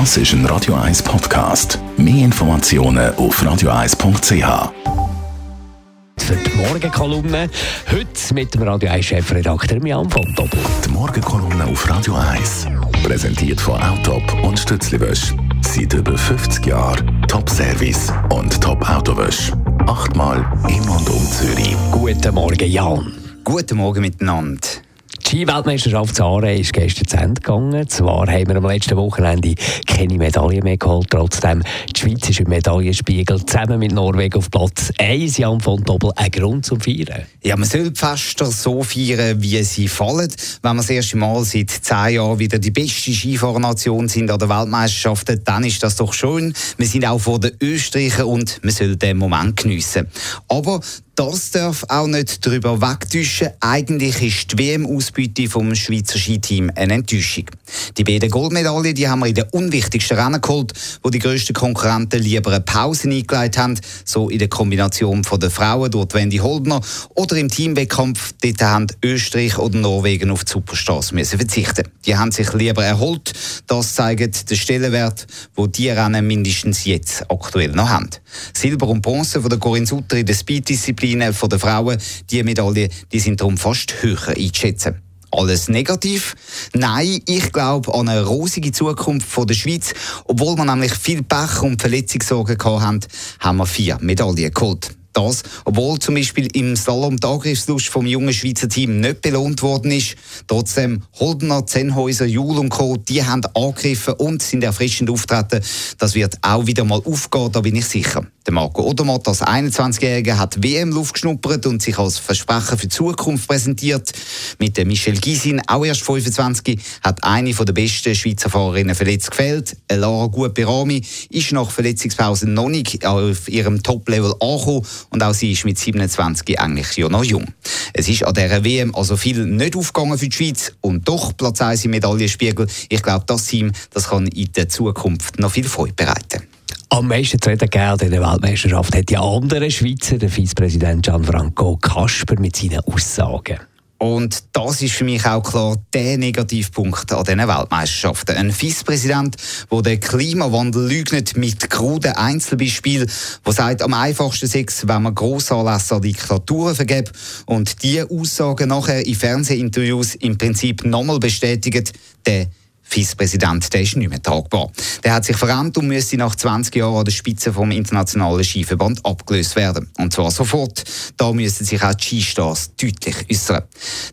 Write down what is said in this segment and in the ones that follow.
Das ist ein Radio 1 Podcast. Mehr Informationen auf radio1.ch. Für die Morgenkolumne. Heute mit dem Radio 1 Chefredakteur Jan von Doppel. Die Morgenkolumne auf Radio 1. Präsentiert von Autop und Stützliwösch. Seit über 50 Jahren Top-Service und Top-Autowösch. Achtmal im und um Zürich. Guten Morgen, Jan. Guten Morgen miteinander. Die Ski-Weltmeisterschaft Aare ist gestern zu Ende gegangen. Zwar haben wir am letzten Wochenende keine Medaille mehr geholt. Trotzdem, die Schweiz ist im Medaillenspiegel zusammen mit Norwegen auf Platz 1. Jan von Doppel, ein Grund zum Feiern. Ja, man soll Fester so feiern, wie sie fallen. Wenn wir das erste Mal seit zehn Jahren wieder die beste Skifahrernation sind an der Weltmeisterschaft, dann ist das doch schön. Wir sind auch vor den Österreichern und man soll den Moment geniessen. Aber das darf auch nicht darüber wegtäuschen. Eigentlich ist die WM-Ausbeute vom Schweizer Skiteam eine Enttäuschung. Die beiden Goldmedaillen die haben wir in den unwichtigsten Rennen geholt, wo die grössten Konkurrenten lieber eine Pause eingeleitet haben, so in der Kombination von den Frauen durch Wendy Holdner oder im Teamwettkampf, dort haben Österreich oder Norwegen auf die Superstars müssen verzichten. Die haben sich lieber erholt. Das zeigt den Stellenwert, wo die Rennen mindestens jetzt aktuell noch haben. Silber und Bronze von der Corinne Sutter in der Speed-Disziplin von der Frauen, die Medaillen, die sind darum fast höher einzuschätzen. Alles negativ? Nein, ich glaube an eine rosige Zukunft von der Schweiz. Obwohl wir nämlich viel Pech und Verletzungssorgen hatten, haben wir vier Medaillen geholt. Das, obwohl zum Beispiel im Slalom die Angriffslust vom jungen Schweizer Team nicht belohnt worden ist. Trotzdem, Holdener, Zenhäuser, Jul und Co., die haben angegriffen und sind erfrischend auftreten. Das wird auch wieder mal aufgehen, da bin ich sicher. Der Marco Odermatt als 21-Jähriger hat WM-Luft geschnuppert und sich als Versprecher für die Zukunft präsentiert. Mit der Michelle Gysin, auch erst 25, hat eine der besten Schweizer Fahrerinnen verletzt gefällt. Lara Guperami ist nach Verletzungspause noch nicht auf ihrem Top-Level angekommen und auch sie ist mit 27 eigentlich ja noch jung. Es ist an dieser WM also viel nicht aufgegangen für die Schweiz und doch Platz 1 im Medaillenspiegel. Ich glaube, das Team das kann in der Zukunft noch viel Freude bereiten. Am meisten zu reden in der Weltmeisterschaft hat die andere Schweizer, der Vizepräsident Gianfranco Kasper, mit seinen Aussagen. Und das ist für mich auch klar der Negativpunkt an diesen Weltmeisterschaften. Ein Vizepräsident, der den Klimawandel leugnet mit kruden Einzelbeispielen, der sagt, am einfachsten sei es, wenn man Grossanlässe an Diktaturen vergibt und diese Aussagen nachher in Fernsehinterviews im Prinzip nochmal bestätigt, der Vizepräsident, der ist nicht mehr tragbar. Der hat sich verrannt und müsste nach 20 Jahren an der Spitze vom Internationalen Skiverband abgelöst werden. Und zwar sofort. Da müssen sich auch die Skistars deutlich äußern.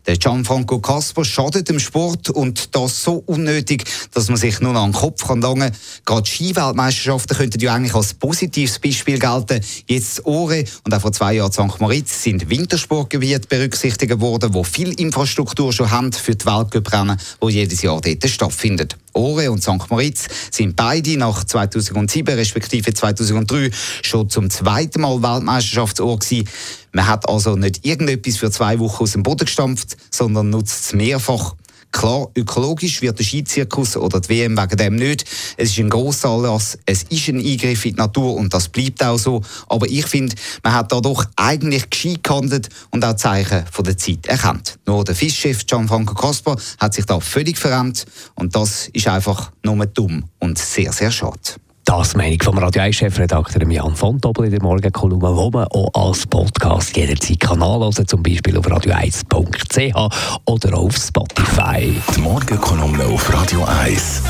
Der Gianfranco Casper schadet dem Sport und das so unnötig, dass man sich nur an den Kopf kann langen. Gerade Skiweltmeisterschaften könnten ja eigentlich als positives Beispiel gelten. Jetzt Ore und auch vor zwei Jahren St. Moritz sind Wintersportgebiete berücksichtigt worden, wo viel Infrastruktur schon haben für die Weltcuprennen, die jedes Jahr dort stattfinden stattfindet. Ore und St. Moritz sind beide nach 2007 respektive 2003 schon zum zweiten Mal Weltmeisterschaftsort gewesen. Man hat also nicht irgendetwas für zwei Wochen aus dem Boden gestampft, sondern nutzt es mehrfach. Klar, ökologisch wird der Skizirkus oder die WM wegen dem nicht. Es ist ein grosser Anlass, es ist ein Eingriff in die Natur und das bleibt auch so. Aber ich finde, man hat da doch eigentlich gescheit gehandelt und auch Zeichen von der Zeit erkannt. Nur der Fischchef Gianfranco Kasper hat sich da völlig verrennt und das ist einfach nur dumm und sehr, sehr schade. Das Meinung vom Radio 1 Chefredakteur Jan von Doppel in der Morgenkolumne, wo man auch als Podcast jederzeit kann anhören, zum Beispiel auf radio1.ch oder auf Spotify. Die Morgenkolumne auf Radio 1.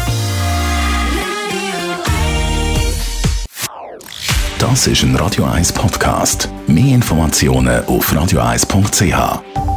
Das ist ein Radio 1 Podcast. Mehr Informationen auf radio1.ch.